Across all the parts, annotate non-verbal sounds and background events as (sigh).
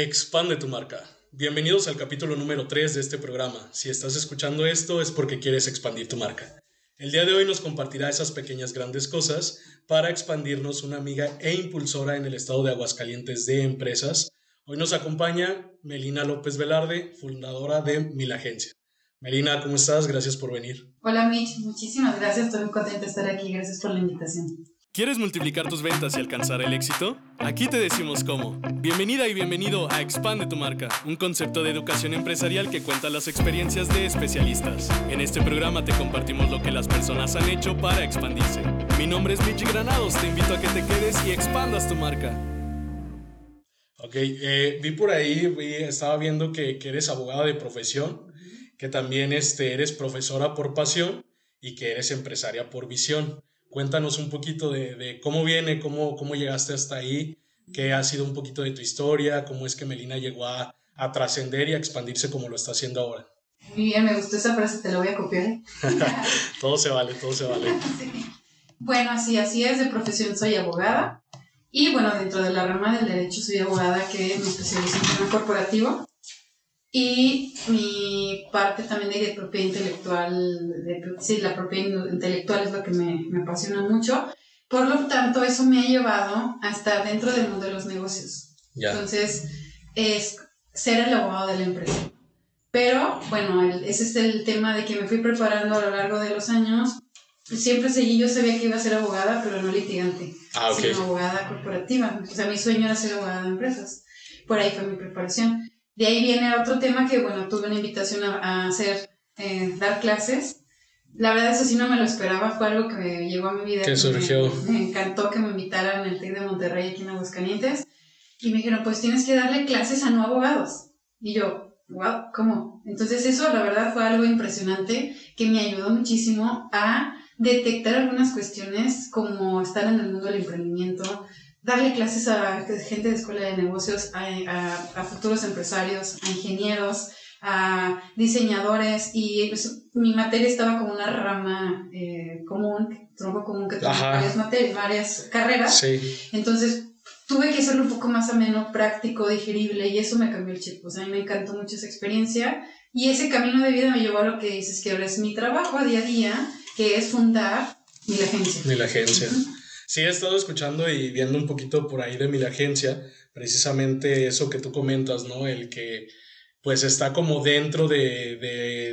Expande tu marca. Bienvenidos al capítulo número 3 de este programa. Si estás escuchando esto es porque quieres expandir tu marca. El día de hoy nos compartirá esas pequeñas grandes cosas para expandirnos una amiga e impulsora en el estado de Aguascalientes de empresas. Hoy nos acompaña Melina López Velarde, fundadora de Mil Agencia. Melina, ¿cómo estás? Gracias por venir. Hola Mitch, muchísimas gracias. Estoy muy contenta de estar aquí. Gracias por la invitación. ¿Quieres multiplicar tus ventas y alcanzar el éxito? Aquí te decimos cómo. Bienvenida y bienvenido a Expande tu marca, un concepto de educación empresarial que cuenta las experiencias de especialistas. En este programa te compartimos lo que las personas han hecho para expandirse. Mi nombre es Michi Granados, te invito a que te quedes y expandas tu marca. Ok, eh, vi por ahí, estaba viendo que, eres abogada de profesión, que también este, eres profesora por pasión y que eres empresaria por visión. Cuéntanos un poquito de, cómo viene, cómo, cómo llegaste hasta ahí, qué ha sido un poquito de tu historia, cómo es que Melina llegó a, trascender y a expandirse como lo está haciendo ahora. Muy bien, me gustó esa frase, te la voy a copiar. (laughs) todo se vale, todo se vale. (laughs) Bueno, así, así es, de profesión soy abogada y bueno, dentro de la rama del derecho soy abogada que me especializo en tema corporativo y mi parte también de propiedad intelectual, de, sí, la propiedad intelectual es lo que me, me, apasiona mucho. Por lo tanto, eso me ha llevado a estar dentro del mundo de los negocios. Entonces, es ser el abogado de la empresa. Pero, bueno, ese es el tema de que me fui preparando a lo largo de los años. Siempre seguí, yo sabía que iba a ser abogada, pero no litigante, ah, sino abogada corporativa. O sea, mi sueño era ser abogada de empresas. Por ahí fue mi preparación. De ahí viene otro tema que, bueno, tuve una invitación a, hacer, eh, dar clases. La verdad, eso sí no me lo esperaba, fue algo que me llegó a mi vida. Que surgió. Me, encantó que me invitaran el TEC de Monterrey aquí en Aguascalientes. Y me dijeron, pues tienes que darle clases a no abogados. Y yo, wow, ¿cómo? Entonces eso, la verdad, fue algo impresionante que me ayudó muchísimo a detectar algunas cuestiones como estar en el mundo del emprendimiento, darle clases a gente de escuela de negocios, a, futuros empresarios, a ingenieros, a diseñadores y pues, mi materia estaba como una rama eh, común, tronco común que tenía varias, materias, varias carreras. Entonces tuve que hacerlo un poco más ameno, práctico, digerible y eso me cambió el chip. O sea, a mí me encantó mucho esa experiencia y ese camino de vida me llevó a lo que dices que ahora es mi trabajo a día a día, que es fundar mi agencia. Mi agencia. Sí, he estado escuchando y viendo un poquito por ahí de mi agencia, precisamente eso que tú comentas, ¿no? El que pues está como dentro de,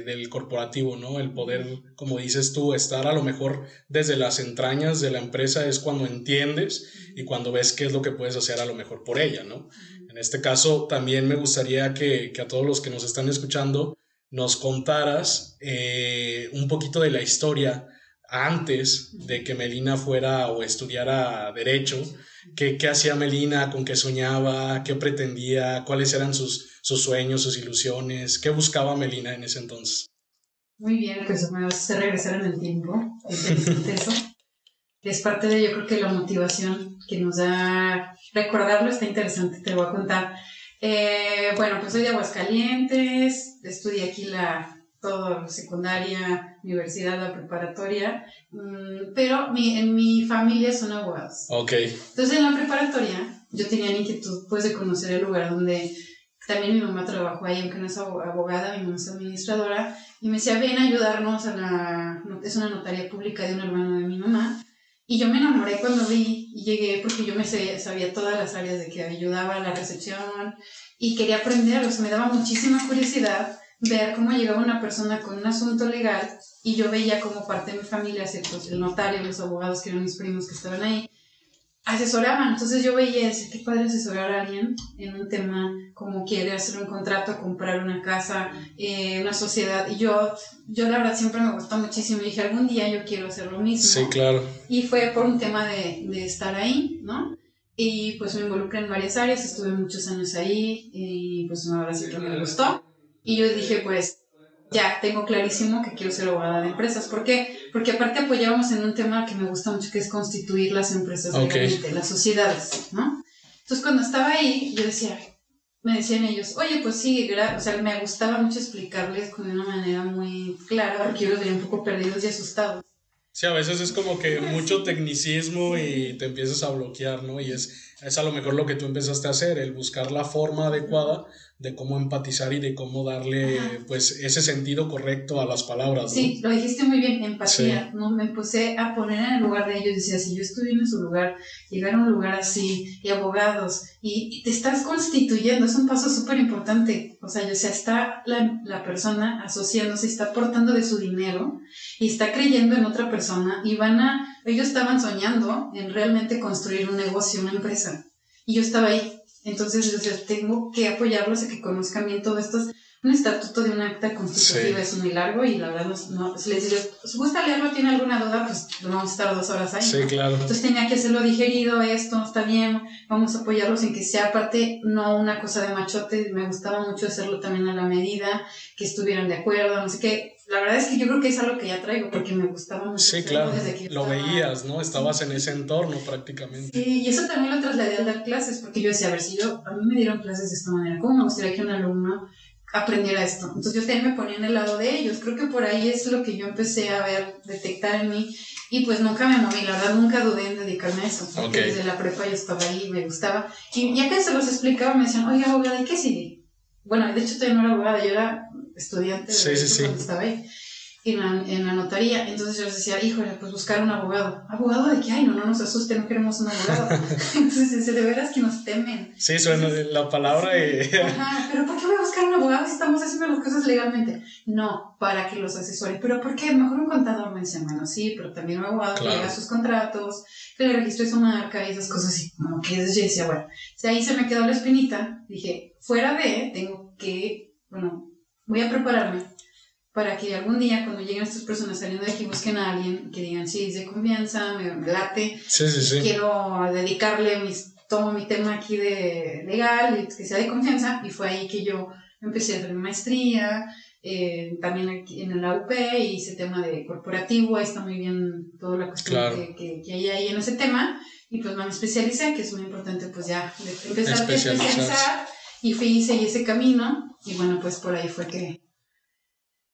del corporativo, ¿no? El poder, como dices tú, estar a lo mejor desde las entrañas de la empresa es cuando entiendes y cuando ves qué es lo que puedes hacer a lo mejor por ella, ¿no? En este caso, también me gustaría que, a todos los que nos están escuchando nos contaras eh, un poquito de la historia antes de que Melina fuera o estudiara derecho, qué, hacía Melina, con qué soñaba, qué pretendía, cuáles eran sus, sueños, sus ilusiones, qué buscaba Melina en ese entonces. Muy bien, pues me vas a hacer regresar en el tiempo. Es (laughs) parte de, yo creo que la motivación que nos da recordarlo está interesante, te voy a contar. Eh, bueno, pues soy de Aguascalientes, estudié aquí la todo, secundaria, universidad, la preparatoria, mm, pero mi, en mi familia son abogados. Ok. Entonces en la preparatoria yo tenía la inquietud pues de conocer el lugar donde también mi mamá trabajó ahí, aunque no es abogada, mi mamá es administradora, y me decía, ven a ayudarnos a la, es una notaría pública de un hermano de mi mamá, y yo me enamoré cuando vi y llegué porque yo me sabía, todas las áreas de que ayudaba a la recepción y quería aprender, o sea, me daba muchísima curiosidad ver cómo llegaba una persona con un asunto legal y yo veía como parte de mi familia, el notario, los abogados que eran mis primos que estaban ahí, asesoraban. Entonces yo veía decía, qué padre asesorar a alguien en un tema como quiere hacer un contrato, comprar una casa, eh, una sociedad. Y yo, yo la verdad siempre me gustó muchísimo y dije, algún día yo quiero hacer lo mismo. Sí, claro. Y fue por un tema de, de estar ahí, ¿no? Y pues me involucré en varias áreas, estuve muchos años ahí y pues ahora sí que me gustó. Y yo dije, pues ya tengo clarísimo que quiero ser abogada de empresas. ¿Por qué? Porque aparte apoyábamos en un tema que me gusta mucho, que es constituir las empresas de las sociedades, ¿no? Entonces cuando estaba ahí, yo decía, me decían ellos, oye, pues sí, o sea, me gustaba mucho explicarles con una manera muy clara, porque yo los veía un poco perdidos y asustados. Sí, a veces es como que mucho tecnicismo y te empiezas a bloquear, ¿no? Y es es a lo mejor lo que tú empezaste a hacer, el buscar la forma adecuada de cómo empatizar y de cómo darle pues ese sentido correcto a las palabras. Sí, lo dijiste muy bien, empatía. ¿no? Me puse a poner en el lugar de ellos, decía, si yo estuviera en su lugar, llegar a un lugar así, y abogados, y, te estás constituyendo, es un paso súper importante. O sea, yo, sea, está la, la persona asociándose, está aportando de su dinero y está creyendo en otra persona y van a, ellos estaban soñando en realmente construir un negocio, una empresa. Y yo estaba ahí entonces, yo decía, tengo que apoyarlos a que conozcan bien todo esto. Un estatuto de un acta constitutiva es muy largo y la verdad, no, no si les digo, ¿os gusta leerlo? ¿Tiene alguna duda? Pues vamos a estar dos horas ahí. Sí, claro. Entonces tenía que hacerlo digerido, esto está bien, vamos a apoyarlos en que sea aparte, no una cosa de machote, me gustaba mucho hacerlo también a la medida, que estuvieran de acuerdo, no sé qué, la verdad es que yo creo que es algo que ya traigo porque me gustaba mucho. Sí, claro. lo veías, ¿no? Estabas en ese entorno prácticamente. Sí, y eso también lo trasladé al dar clases porque yo decía, a ver, si yo, a mí me dieron clases de esta manera, ¿cómo me gustaría que un alumno aprendiera esto? Entonces yo también me ponía en el lado de ellos. Creo que por ahí es lo que yo empecé a ver, detectar en mí. Y pues nunca me moví, la verdad nunca dudé en dedicarme a eso. Porque desde la prepa yo estaba ahí, me gustaba. Y ya que se los explicaba, me decían, oye, abogada, ¿y qué sigue? Bueno, de hecho todavía no era abogada, yo era estudiante de sí, sí, sí. cuando estaba ahí en la, en la notaría. Entonces yo les decía, híjole, pues buscar un abogado. ¿Abogado de qué? Ay, no, no nos asuste, no queremos un abogado. (laughs) Entonces, de veras que nos temen. Sí, suena la palabra y... (laughs) Ajá, pero ¿por qué voy a buscar un abogado si estamos haciendo las cosas legalmente? No, para que los asesore. ¿Pero por qué? Mejor un contador me dice, bueno, sí, pero también un abogado que haga sus contratos, que le registre su marca y esas cosas. Y como que yo decía, bueno, si ahí se me quedó la espinita, dije, fuera de, tengo que, bueno, voy a prepararme para que algún día cuando lleguen estas personas saliendo de aquí busquen a alguien que digan, sí, es de confianza, me, late, quiero dedicarle mis, tomo mi tema aquí de legal, y que sea de confianza, y fue ahí que yo empecé a hacer mi maestría, eh, también aquí en la UP, y hice tema de corporativo, ahí está muy bien toda la cuestión que, que, hay ahí en ese tema, y pues me especialicé, que es muy importante pues ya empezar a especializar, y fui y seguí ese camino, y bueno, pues por ahí fue que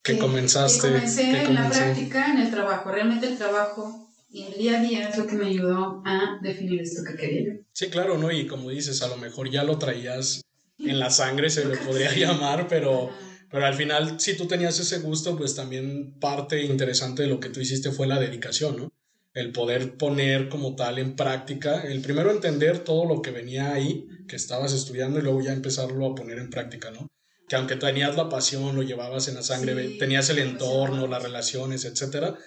que, comenzaste. Que comencé en la práctica, en el trabajo. Realmente el trabajo y el día a día es lo que me ayudó a definir esto que quería Sí, claro, ¿no? Y como dices, a lo mejor ya lo traías en la sangre, se le (laughs) podría llamar, pero, pero al final, si tú tenías ese gusto, pues también parte interesante de lo que tú hiciste fue la dedicación, ¿no? El poder poner como tal en práctica, el primero entender todo lo que venía ahí, que estabas estudiando, y luego ya empezarlo a poner en práctica, ¿no? Que aunque tenías la pasión, lo llevabas en la sangre, tenías el entorno, las relaciones, etcétera,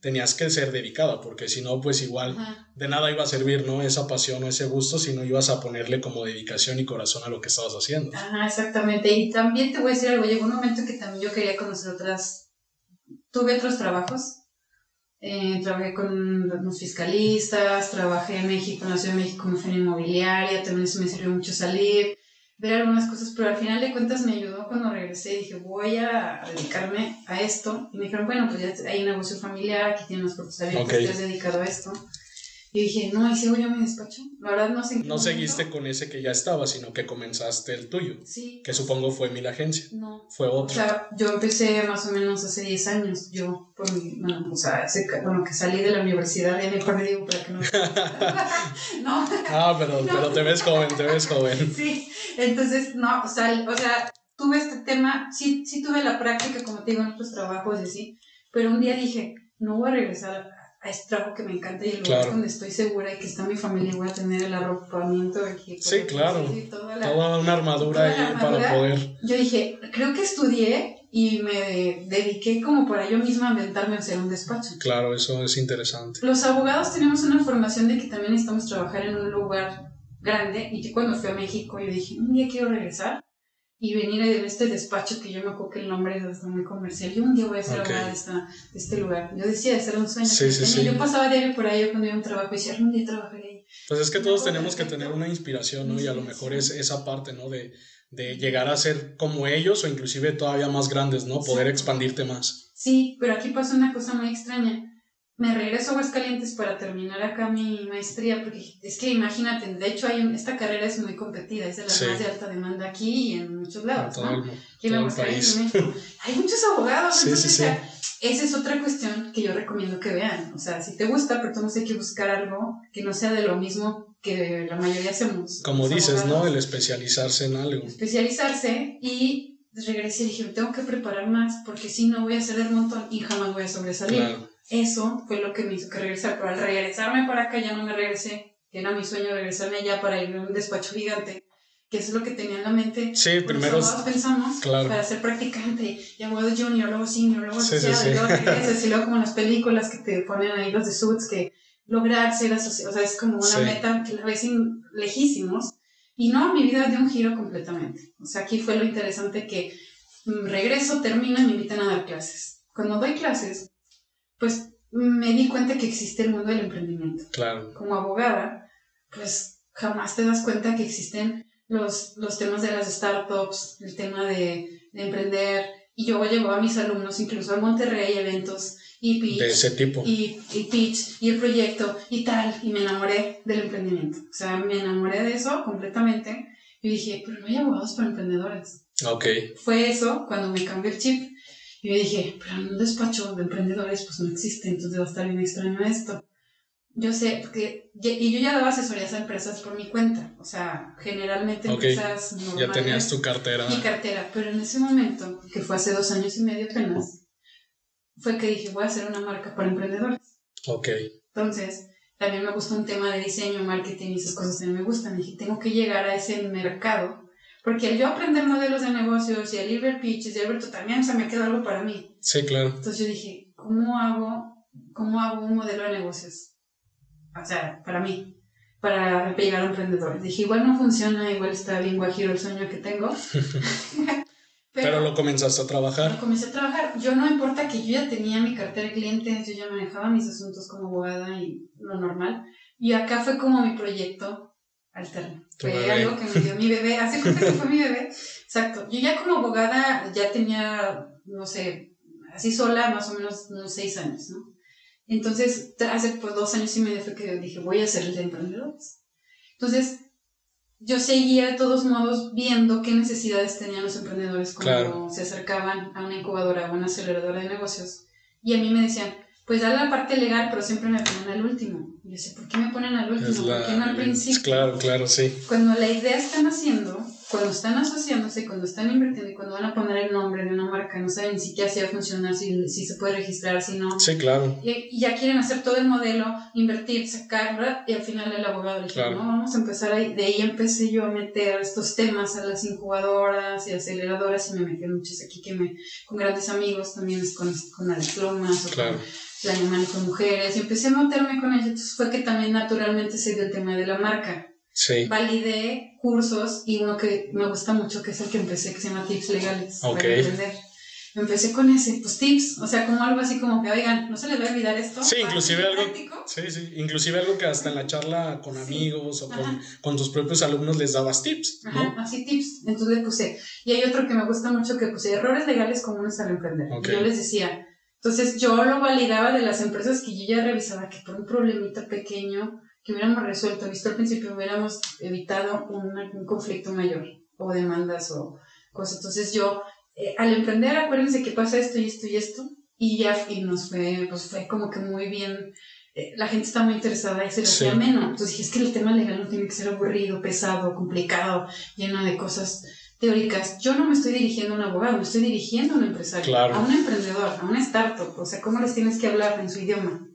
tenías que ser dedicada, porque si no, pues igual de nada iba a servir, ¿no? Esa pasión o ese gusto, si no ibas a ponerle como dedicación y corazón a lo que estabas haciendo. Ajá, exactamente. Y también te voy a decir algo, llegó un momento que también yo quería conocer otras, tuve otros trabajos. Eh, trabajé con los fiscalistas, trabajé en México, en la Ciudad de México en feria inmobiliaria, también eso me sirvió mucho salir ver algunas cosas, pero al final de cuentas me ayudó cuando regresé. Dije, voy a dedicarme a esto. Y me dijeron, bueno, pues ya hay un negocio familiar, aquí tienes unas puertas abiertas, te has dedicado a esto. Y dije, no, ¿y sigo yo mi despacho? La verdad no sé. No seguiste con ese que ya estaba, sino que comenzaste el tuyo. Sí. Que supongo fue Mil Agencia. No. Fue otro. O sea, yo empecé más o menos hace 10 años. Yo, por mi, bueno, o sea, bueno, que salí de la universidad, ya mejor me digo para que no. (laughs) no. Ah, pero, pero te ves joven, te ves joven. Sí. Entonces, no, o sea, o sea, tuve este tema, sí, sí tuve la práctica, como te digo, en otros trabajos y así, pero un día dije, no voy a regresar a este trabajo que me encanta y el lugar donde estoy segura y que está mi familia y voy a tener el arropamiento aquí. Sí, claro. toda, una armadura ahí para poder. Yo dije, creo que estudié y me dediqué como para yo misma a inventarme hacer un despacho. Claro, eso es interesante. Los abogados tenemos una formación de que también necesitamos trabajar en un lugar grande y que cuando fui a México yo dije, un día quiero regresar y venir a este despacho que yo me acuerdo que el nombre es muy comercial. Yo un día voy a ser abogada de, de, este lugar. Yo decía, de ser un sueño. Sí, sí, sí. Yo pasaba diario por ahí cuando iba a un trabajo y decía, un día trabajaré ahí. Pues es que todos tenemos que tener una inspiración, ¿no? Y a lo mejor es esa parte, ¿no? De, de llegar a ser como ellos o inclusive todavía más grandes, ¿no? Poder expandirte más. Sí, pero aquí pasa una cosa muy extraña me regreso a Aguascalientes para terminar acá mi maestría, porque es que imagínate, de hecho hay esta carrera es muy competida, es de la más de alta demanda aquí y en muchos lados, ¿no? (laughs) hay muchos abogados, entonces esa es otra cuestión que yo recomiendo que vean, o sea, si te gusta, pero hay que buscar algo que no sea de lo mismo que la mayoría hacemos. Como dices, ¿no? El especializarse en algo. Especializarse y regresé y dije, tengo que preparar más porque si no voy a hacer el montón y jamás voy a sobresalir. Eso fue lo que me hizo que regresar, pero al regresarme para acá ya no me regresé, era mi sueño regresarme allá para ir a un despacho gigante que eso es lo que tenía en la mente. Sí, primero pensamos para ser practicante y abogado junior, luego senior, luego asociado, y luego (laughs) y luego como las películas que te ponen ahí los de suits que lograr ser asociado, o sea, es como una meta que la ves lejísimos. Y no, mi vida dio un giro completamente. O sea, aquí fue lo interesante que mm, regreso, termino y me invitan a dar clases. Cuando doy clases, pues me di cuenta que existe el mundo del emprendimiento. Claro. Como abogada, pues jamás te das cuenta que existen los, los temas de las startups, el tema de, de emprender. Y yo llevo a mis alumnos incluso a Monterrey eventos y pitch. De ese tipo. Y, y, pitch y el proyecto y tal. Y me enamoré del emprendimiento. O sea, me enamoré de eso completamente. Y dije, pero no hay abogados para emprendedores. Ok. Fue eso cuando me cambió el chip. Y me dije, pero en un despacho de emprendedores pues no existe, entonces va a estar bien extraño esto. Yo sé, porque, y yo ya daba asesorías a empresas por mi cuenta, o sea, generalmente empresas Ya tenías tu cartera. Mi cartera, pero en ese momento, que fue hace dos años y medio apenas, fue que dije, voy a hacer una marca para emprendedores. Ok. Entonces, también me gusta un tema de diseño, marketing y esas cosas también me gustan. Dije, tengo que llegar a ese mercado, porque al yo aprender modelos de negocios y al ir ver pitches y al ver también, o sea, me quedó algo para mí. Sí, claro. Entonces yo dije, ¿cómo hago, cómo hago un modelo de negocios? o sea, para mí, para llegar a emprendedores. Dije, igual no funciona, igual está bien guajiro el sueño que tengo. (laughs) Pero, lo comenzaste a trabajar. Lo comencé a trabajar. Yo no importa que yo ya tenía mi cartera de clientes, yo ya manejaba mis asuntos como abogada y lo normal. Y acá fue como mi proyecto alterno. Fue algo que me dio mi bebé. Hace cuenta que fue mi bebé. Exacto. Yo ya como abogada ya tenía, no sé, así sola más o menos unos seis años, ¿no? Entonces, hace pues, dos años y medio fue que dije, voy a ser el de emprendedores. Entonces, yo seguía de todos modos viendo qué necesidades tenían los emprendedores cuando se acercaban a una incubadora o una aceleradora de negocios. Y a mí me decían, pues dale la parte legal, pero siempre me ponen al último. Y yo sé, ¿por qué me ponen al último? ¿Por qué no al principio? Claro, claro, sí. Cuando la idea está naciendo, cuando están asociándose, cuando están invirtiendo y cuando van a poner el nombre de una marca, no saben ni siquiera si va a funcionar, si, si se puede registrar, si no. Sí, claro. Y, ya quieren hacer todo el modelo, invertir, sacar, ¿verdad? Y al final el abogado le dice, no, vamos a empezar ahí. De ahí empecé yo a meter estos temas a las incubadoras y aceleradoras y me metí muchos aquí que me, con grandes amigos también, con, con Alex Lomas o con la Alemania con mujeres y empecé a meterme con ellos. Entonces fue que también naturalmente se dio el tema de la marca Sí. Validé cursos y uno que me gusta mucho, que es el que empecé, que se llama Tips Legales. Para aprender. Empecé con ese, pues tips, o sea, como algo así como que, oigan, no se les va a olvidar esto. Sí, inclusive algo, sí, sí, inclusive algo que hasta en la charla con amigos o con, con, tus propios alumnos les dabas tips. ¿no? Ajá, así tips, entonces le puse. Y hay otro que me gusta mucho que puse, errores legales comunes al emprender. yo les decía, entonces yo lo validaba de las empresas que yo ya revisaba que por un problemita pequeño que hubiéramos resuelto, visto al principio, hubiéramos evitado un, un conflicto mayor o demandas o cosas. Entonces yo, eh, al emprender, acuérdense que pasa esto y esto y esto, y ya y nos fue, pues fue como que muy bien. Eh, la gente está muy interesada y se lo hacía menos. Entonces dije, es que el tema legal no tiene que ser aburrido, pesado, complicado, lleno de cosas teóricas. Yo no me estoy dirigiendo a un abogado, me estoy dirigiendo a un empresario, a un emprendedor, a un startup. O sea, ¿cómo les tienes que hablar en su idioma?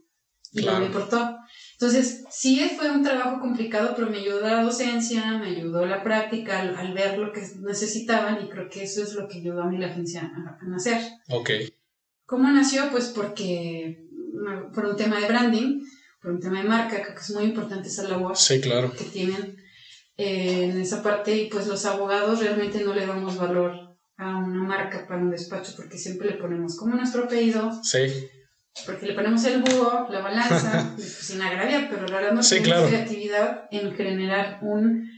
Y no me importó. Entonces, sí fue un trabajo complicado, pero me ayudó la docencia, me ayudó la práctica al, ver lo que necesitaban y creo que eso es lo que ayudó a mí la agencia a, nacer. Ok. ¿Cómo nació? Pues porque por un tema de branding, por un tema de marca, creo que es muy importante esa labor sí, claro. que tienen eh, en esa parte y pues los abogados realmente no le damos valor a una marca para un despacho porque siempre le ponemos como nuestro apellido. Sí. Porque le ponemos el búho, la balanza, (laughs) pues, sin agraviar, pero la verdad no tenemos creatividad en generar un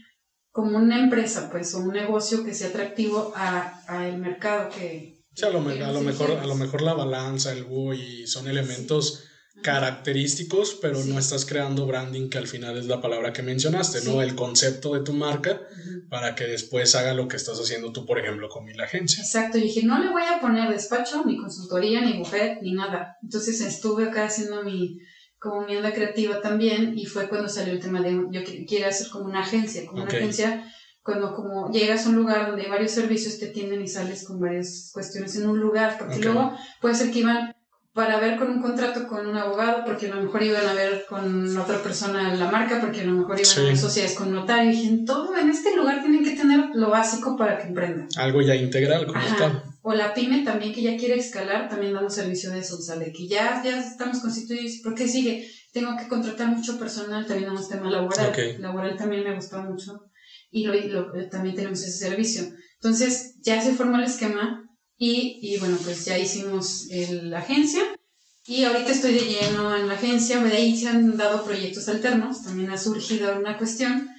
como una empresa, pues, o un negocio que sea atractivo a, el mercado que... Sí, a lo, a lo mejor, a lo mejor la balanza, el búho y son elementos característicos, pero no estás creando branding, que al final es la palabra que mencionaste, ¿no? El concepto de tu marca para que después haga lo que estás haciendo tú, por ejemplo, con mi agencia. Exacto, y dije, no le voy a poner despacho, ni consultoría, ni buffet, ni nada. Entonces estuve acá haciendo mi como mi onda creativa también y fue cuando salió el tema de yo quiero hacer como una agencia, como una agencia cuando como llegas a un lugar donde hay varios servicios te atienden y sales con varias cuestiones en un lugar, porque luego puede ser que iban para ver con un contrato con un abogado, porque a lo mejor iban a ver con otra persona la marca, porque a lo mejor iban a ver sociedades con notario, y dije, todo en este lugar tienen que tener lo básico para que emprendan. Algo ya integral, como está. O la pyme también que ya quiere escalar, también damos servicio de eso, o sea, de que ya, ya estamos constituidos, ¿por qué sigue? Tengo que contratar mucho personal, también damos tema laboral. Laboral también me gusta mucho y lo, también tenemos ese servicio. Entonces ya se formó el esquema y, y bueno, pues ya hicimos la agencia y ahorita estoy de lleno en la agencia, de ahí se han dado proyectos alternos, también ha surgido una cuestión,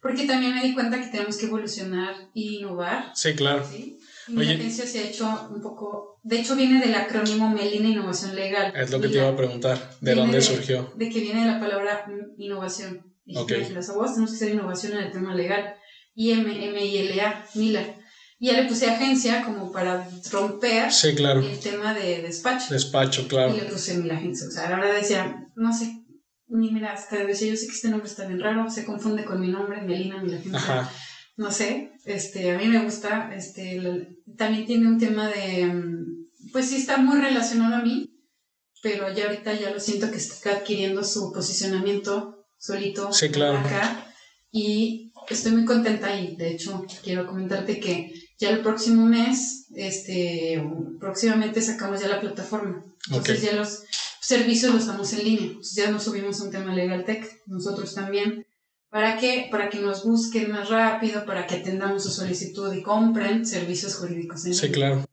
porque también me di cuenta que tenemos que evolucionar e innovar. Sí, claro. ¿sí? Y la agencia se ha hecho un poco, de hecho viene del acrónimo Melina Innovación Legal. Es lo que te iba a preguntar, ¿de dónde surgió? De que viene de la palabra innovación. Okay. Las abogadas tenemos que hacer innovación en el tema legal. I-M-M-I-L-A, Mila. Y ya le puse agencia como para romper el tema de despacho. Despacho, claro. Y le puse Mila Agencia. O sea, a la verdad decía, no sé, ni mira, hasta decía, yo sé que este nombre está bien raro, se confunde con mi nombre, Melina Mila Agencia. Ajá. No sé, este, a mí me gusta, este, también tiene un tema de, mm, pues sí está muy relacionado a mí, pero ya ahorita ya lo siento que está adquiriendo su posicionamiento solito. Sí, claro. Acá. Y estoy muy contenta y de hecho quiero comentarte que ya el próximo mes, este, próximamente sacamos ya la plataforma. Entonces ya los servicios los estamos en línea. ya nos subimos a un tema Legal Tech, nosotros también. ¿Para qué? Para que nos busquen más rápido, para que atendamos su solicitud y compren servicios jurídicos en Sí, claro.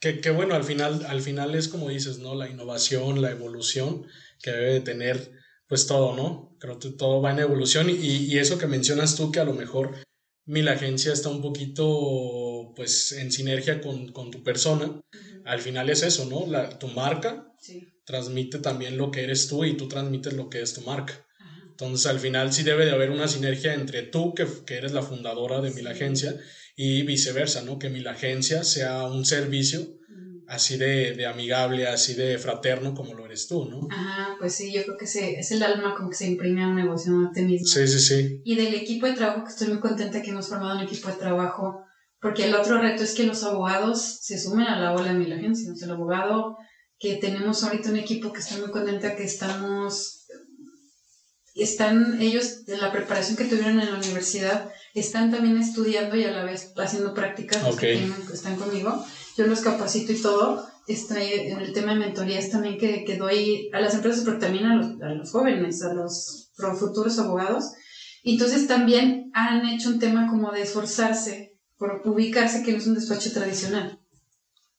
Que, que, bueno, al final, al final es como dices, ¿no? La innovación, la evolución que debe de tener pues todo, ¿no? Creo que todo va en evolución y, y eso que mencionas tú, que a lo mejor mi agencia está un poquito pues en sinergia con, con tu persona, al final es eso, ¿no? La, tu marca transmite también lo que eres tú y tú transmites lo que es tu marca. Entonces al final sí debe de haber una sinergia entre tú, que, que eres la fundadora de mi agencia, y viceversa, ¿no? Que mi agencia sea un servicio así de, de, amigable, así de fraterno como lo eres tú, ¿no? Ajá, pues sí, yo creo que se, es el alma como que se imprime a un negocio, a ti mismo. Sí, sí, sí. Y del equipo de trabajo, que estoy muy contenta que hemos formado un equipo de trabajo, porque el otro reto es que los abogados se sumen a la ola de mi agencia. O sea, el abogado que tenemos ahorita un equipo que estoy muy contenta que estamos, están ellos en la preparación que tuvieron en la universidad, están también estudiando y a la vez haciendo prácticas, okay. están conmigo yo los capacito y todo. Estoy en el tema de mentorías también que, que doy a las empresas, pero también a los, a los jóvenes, a los futuros abogados. Entonces también han hecho un tema como de esforzarse por ubicarse que no es un despacho tradicional.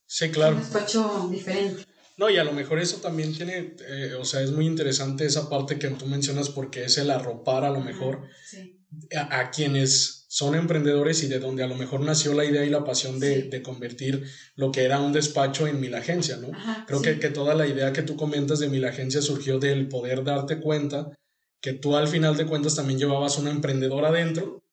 Sí, claro. un despacho diferente. No, y a lo mejor eso también tiene, eh, o sea, es muy interesante esa parte que tú mencionas porque es el arropar a lo mejor a, a, quienes son emprendedores y de donde a lo mejor nació la idea y la pasión de, de convertir lo que era un despacho en mil agencia, ¿no? Creo que, que, toda la idea que tú comentas de mil agencia surgió del poder darte cuenta que tú al final de cuentas también llevabas una emprendedora adentro,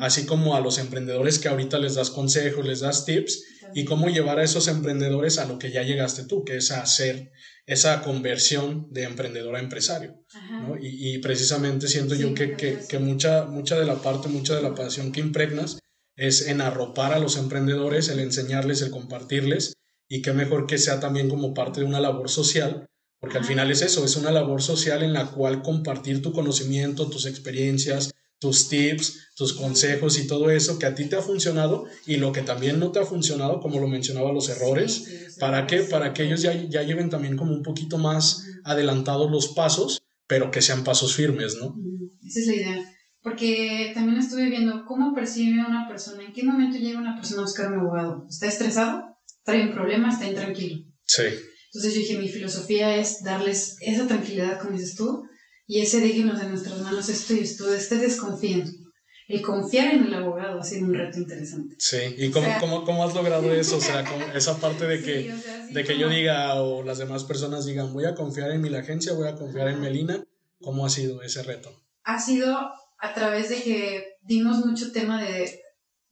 así como a los emprendedores que ahorita les das consejos, les das tips, y cómo llevar a esos emprendedores a lo que ya llegaste tú, que es a hacer esa conversión de emprendedor a empresario. ¿no? Y, y, precisamente siento yo que, que, que, mucha, mucha de la parte, mucha de la pasión que impregnas es en arropar a los emprendedores, el enseñarles, el compartirles, y qué mejor que sea también como parte de una labor social, porque al final es eso, es una labor social en la cual compartir tu conocimiento, tus experiencias, tus tips, tus consejos y todo eso que a ti te ha funcionado y lo que también no te ha funcionado, como lo mencionaba, los errores, ¿para qué? Para que ellos ya, ya lleven también como un poquito más adelantados los pasos, pero que sean pasos firmes, ¿no? Esa es la idea. Porque también estuve viendo cómo percibe una persona, en qué momento llega una persona a buscar un abogado. ¿Está estresado? ¿Trae un problema? ¿Está intranquilo? Sí. Entonces yo dije, mi filosofía es darles esa tranquilidad, como dices tú, y ese déjenos de nuestras manos esto y esto, este desconfíen. El confiar en el abogado ha sido un reto interesante. Sí, ¿y cómo, cómo, cómo has logrado eso? O sea, esa parte de que, de que yo diga o las demás personas digan, voy a confiar en mi agencia, voy a confiar en Melina, ¿cómo ha sido ese reto? Ha sido a través de que dimos mucho tema de,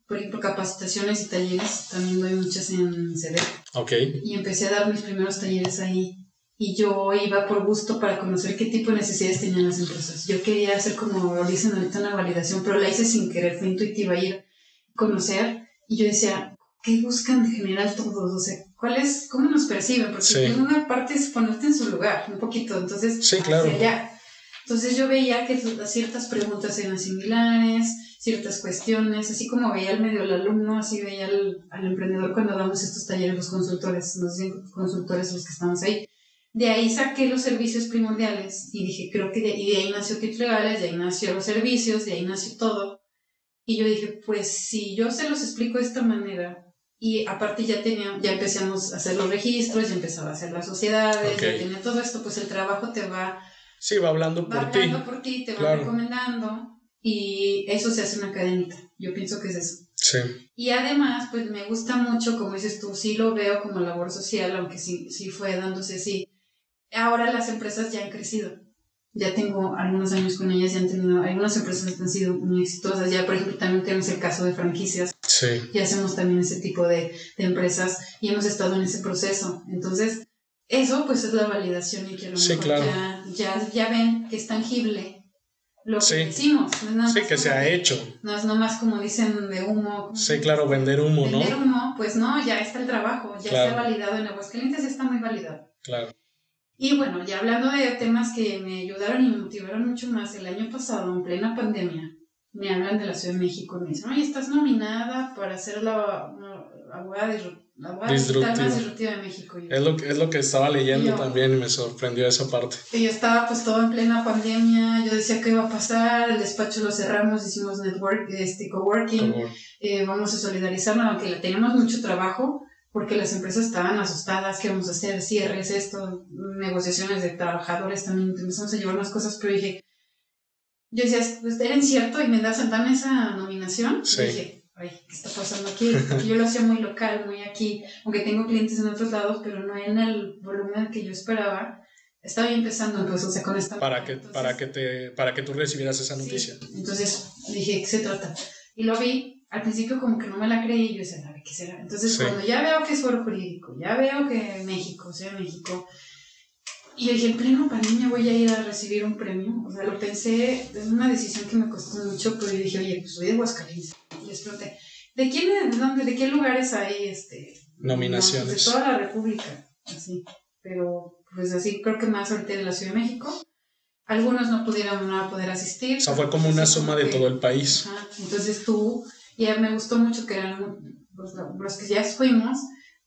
por ejemplo, capacitaciones y talleres, también doy muchas en CD. Ok. Y empecé a dar mis primeros talleres ahí y yo iba por gusto para conocer qué tipo de necesidades tenían las empresas. Yo quería hacer como lo dicen ahorita una validación, pero la hice sin querer, fue intuitiva ir a conocer y yo decía, ¿qué buscan de general todos? O sea, ¿cuál es, cómo nos perciben? Porque en una parte es ponerte en su lugar, un poquito, entonces, sí, claro. Entonces yo veía que ciertas preguntas eran similares, ciertas cuestiones, así como veía al medio el alumno, así veía al, al emprendedor cuando damos estos talleres, los consultores, los consultores los que estamos ahí. De ahí saqué los servicios primordiales y dije, creo que de, y de ahí nació tips legales, de ahí nació los servicios, de ahí nació todo. Y yo dije, pues si yo se los explico de esta manera, y aparte ya tenía, ya empezamos a hacer los registros, ya empezaba a hacer las sociedades, ya tenía todo esto, pues el trabajo te va... Sí, va hablando por ti. Va hablando por ti, te va recomendando y eso se hace una cadenita. Yo pienso que es eso. Sí. Y además, pues me gusta mucho, como dices tú, sí lo veo como labor social, aunque sí, sí fue dándose así ahora las empresas ya han crecido. Ya tengo algunos años con ellas, ya han tenido, algunas empresas han sido muy exitosas. Ya, por ejemplo, también tenemos el caso de franquicias. Sí. Y hacemos también ese tipo de, de empresas y hemos estado en ese proceso. Entonces, eso pues es la validación y que lo sí, claro. ya, ya, ya, ven que es tangible lo que hicimos. sí, que se ha hecho. No es nomás como dicen de humo. Sí, claro, vender humo, ¿no? Vender humo, pues no, ya está el trabajo, ya está validado en Aguascalientes, ya está muy validado. Claro. Y bueno, ya hablando de temas que me ayudaron y me motivaron mucho más, el año pasado, en plena pandemia, me hablan de la Ciudad de México y me dicen, oye, estás nominada para ser la, abogada, la más disruptiva de México. es, lo, es lo que estaba leyendo también y me sorprendió esa parte. Y yo estaba pues todo en plena pandemia, yo decía qué iba a pasar, el despacho lo cerramos, hicimos network, este, coworking, eh, vamos a solidarizarnos, aunque tenemos mucho trabajo, porque las empresas estaban asustadas, ¿qué vamos a hacer? Cierres, esto, negociaciones de trabajadores, también empezamos a llevar unas cosas, pero dije, yo decía, pues era incierto y me da dan esa nominación. Sí. Y dije, ay, ¿qué está pasando aquí? yo lo hacía muy local, muy aquí, aunque tengo clientes en otros lados, pero no en el volumen que yo esperaba. Estaba empezando, entonces, o sea, con esta... Para que, para que, te, para que tú recibieras esa noticia. Entonces dije, ¿qué se trata? Y lo vi al principio como que no me la creí, yo decía, a ver, ¿qué será? Entonces cuando ya veo que es foro jurídico, ya veo que México, sea México, y yo dije, en pleno pandemia voy a ir a recibir un premio, o sea, lo pensé, es una decisión que me costó mucho, pero yo dije, oye, pues soy de Huascalientes, y les pregunté, ¿de quién, de dónde, de qué lugares hay, este? Nominaciones. de toda la República, así, pero pues así creo que más ahorita de la Ciudad de México, algunos no pudieron no poder asistir. O sea, fue como una suma de todo el país. Entonces tú y me gustó mucho que eran pues, los que ya fuimos,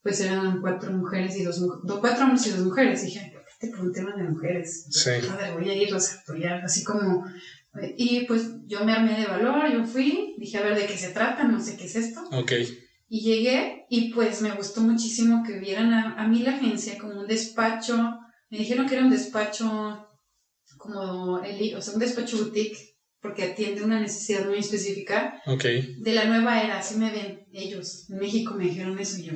pues eran cuatro mujeres y dos, cuatro hombres y dos mujeres. Y dije, ¿por qué te pregunté de mujeres? Sí. Madre, voy a ir a apoyar, así como... Y pues yo me armé de valor, yo fui, dije, a ver, ¿de qué se trata? No sé qué es esto. Ok. Y llegué y pues me gustó muchísimo que vieran a, a mí la agencia como un despacho. Me dijeron que era un despacho como, el, o sea, un despacho boutique porque atiende una necesidad muy específica de la nueva era, así me ven ellos, en México me dijeron eso yo.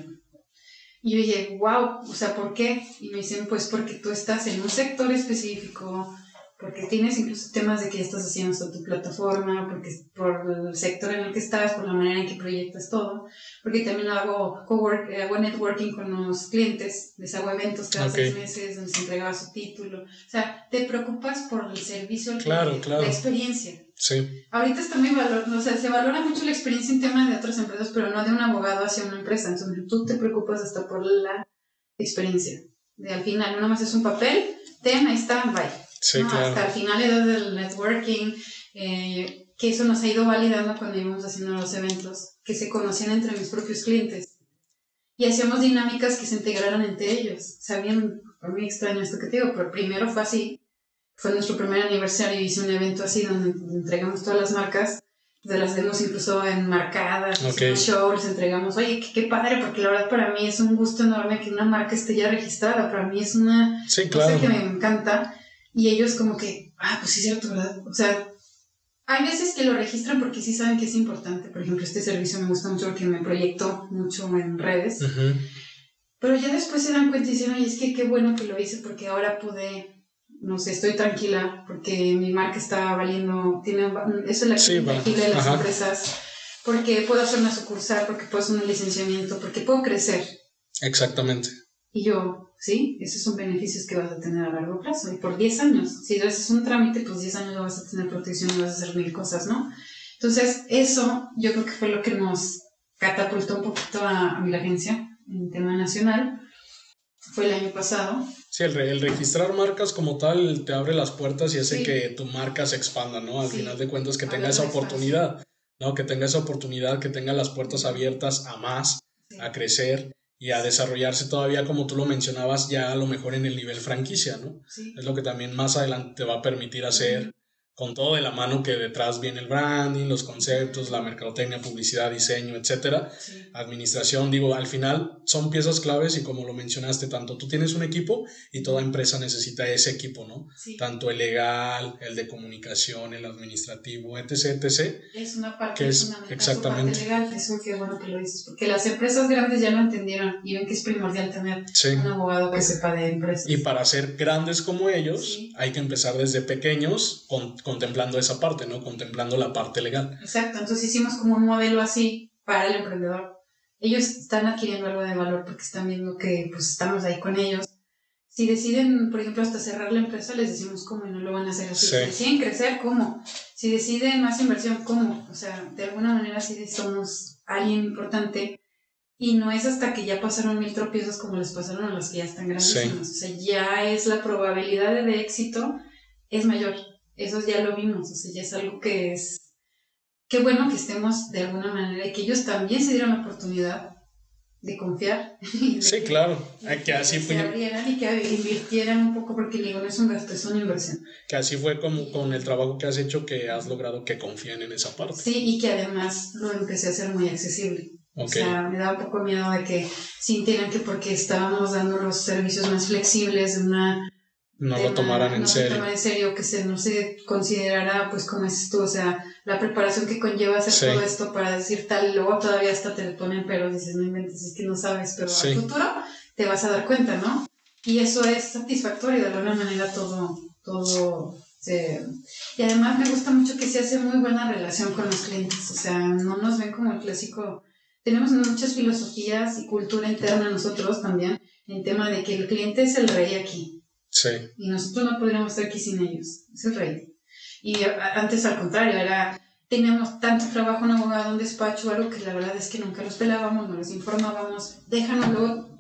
Y yo dije, wow, o sea, ¿por qué? Y me dicen, pues porque tú estás en un sector específico, porque tienes incluso temas de que estás haciendo esto tu plataforma, porque por el sector en el que estás, por la manera en que proyectas todo, porque también hago cowork, hago networking con los clientes, les hago eventos cada seis meses donde se entregaba su título, o sea, te preocupas por el servicio al cliente, la experiencia. Sí. Ahorita está muy valor, o sea, se valora mucho la experiencia en temas de otras empresas, pero no de un abogado hacia una empresa, entonces tú te preocupas hasta por la experiencia. De al final, no nada más es un papel, ten, ahí está, bye. Hasta el final del networking, eh, que eso nos ha ido validando cuando íbamos haciendo los eventos, que se conocían entre mis propios clientes. Y hacíamos dinámicas que se integraran entre ellos. Sabían, por muy extraño esto que te digo, pero primero fue así. Fue nuestro primer aniversario y hice un evento así donde entregamos todas las marcas de las demos incluso enmarcadas, okay. show, les entregamos, oye, qué, padre, porque la verdad para mí es un gusto enorme que una marca esté ya registrada, para mí es una cosa que me encanta y ellos como que, ah, pues sí es cierto, ¿verdad? O sea, hay veces que lo registran porque sí saben que es importante. Por ejemplo, este servicio me gusta mucho porque me proyecto mucho en redes. Pero ya después se dan cuenta y dicen, oye, es que qué bueno que lo hice porque ahora pude, no sé, estoy tranquila porque mi marca está valiendo, tiene, eso es la sí, de las empresas, porque puedo hacer una sucursal, porque puedo hacer un licenciamiento, porque puedo crecer. Exactamente. Y yo, sí, esos son beneficios que vas a tener a largo plazo y por 10 años. Si haces un trámite, pues 10 años vas a tener protección y vas a hacer mil cosas, ¿no? Entonces, eso yo creo que fue lo que nos catapultó un poquito a, a mi agencia en tema nacional. Fue el año pasado. Sí, el, el, registrar marcas como tal te abre las puertas y hace que tu marca se expanda, ¿no? Al final de cuentas, que tenga esa oportunidad, ¿no? Que tenga esa oportunidad, que tenga las puertas abiertas a más, a crecer y a desarrollarse todavía, como tú lo mencionabas, ya a lo mejor en el nivel franquicia, ¿no? Es lo que también más adelante te va a permitir hacer con todo de la mano que detrás viene el branding, los conceptos, la mercadotecnia, publicidad, diseño, etcétera, administración, digo, al final son piezas claves y como lo mencionaste, tanto tú tienes un equipo y toda empresa necesita ese equipo, ¿no? Tanto el legal, el de comunicación, el administrativo, etc, etc. Es una parte que es exactamente legal, eso qué bueno que lo dices, porque las empresas grandes ya lo entendieron y ven que es primordial tener un abogado que sepa de empresas. Y para ser grandes como ellos, hay que empezar desde pequeños con contemplando esa parte, ¿no? Contemplando la parte legal. Exacto, entonces hicimos como un modelo así para el emprendedor. Ellos están adquiriendo algo de valor porque están viendo que pues estamos ahí con ellos. Si deciden, por ejemplo, hasta cerrar la empresa, les decimos cómo y no lo van a hacer así. Si deciden crecer, ¿cómo? Si deciden más inversión, ¿cómo? O sea, de alguna manera sí somos alguien importante y no es hasta que ya pasaron mil tropiezos como les pasaron a los que ya están grandísimos. O sea, ya es la probabilidad de éxito es mayor. Eso ya lo vimos, o sea, ya es algo que es, qué bueno que estemos de alguna manera y que ellos también se dieran la oportunidad de confiar. sí, claro, que así que fue. Se abrieran y que invirtieran un poco, porque digo, no es un gasto, es una inversión. Que así fue como con el trabajo que has hecho, que has logrado que confíen en esa parte. Sí, y que además lo empecé a hacer muy accesible. O sea, me da un poco miedo de que sintieran que porque estábamos dando los servicios más flexibles de una no lo tomaran en serio. No en serio, que se, no se considerara, pues como es tú, o sea, la preparación que conlleva hacer todo esto para decir tal, y luego todavía hasta te ponen pero dices, no inventes, es que no sabes, pero al futuro te vas a dar cuenta, ¿no? Y eso es satisfactorio, de alguna manera todo, todo se... Y además me gusta mucho que se hace muy buena relación con los clientes, o sea, no nos ven como el clásico... Tenemos muchas filosofías y cultura interna nosotros también, en tema de que el cliente es el rey aquí. Sí. Y nosotros no podríamos estar aquí sin ellos. Es el rey. Y antes al contrario, era, teníamos tanto trabajo en abogado, un despacho, algo que la verdad es que nunca los pelábamos, no los informábamos. Déjanos luego,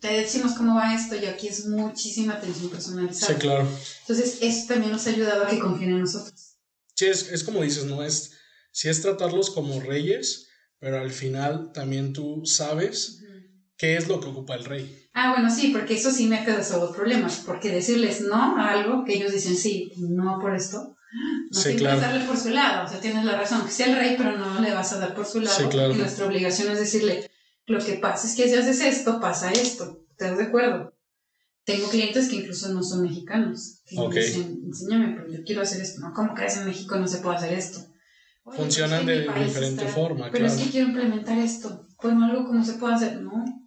te decimos cómo va esto y aquí es muchísima atención personalizada. Sí, claro. Entonces, eso también nos ha ayudado a que confíen en nosotros. Sí, es, es como dices, ¿no? Es, sí es tratarlos como reyes, pero al final también tú sabes qué es lo que ocupa el rey. Ah, bueno, sí, porque eso sí me ha causado problemas, porque decirles no a algo que ellos dicen sí, no por esto, no sí, claro. darle por su lado, o sea, tienes la razón, que sea el rey, pero no le vas a dar por su lado, sí, claro. y nuestra obligación es decirle, lo que pasa es que si haces esto, pasa esto, ¿estás de acuerdo? Tengo clientes que incluso no son mexicanos, que me dicen, enséñame, pero yo quiero hacer esto, ¿no? ¿Cómo crees en México no se puede hacer esto? Funcionan de diferente forma, Pero claro. es que quiero implementar esto, pues algo como se puede hacer, ¿no?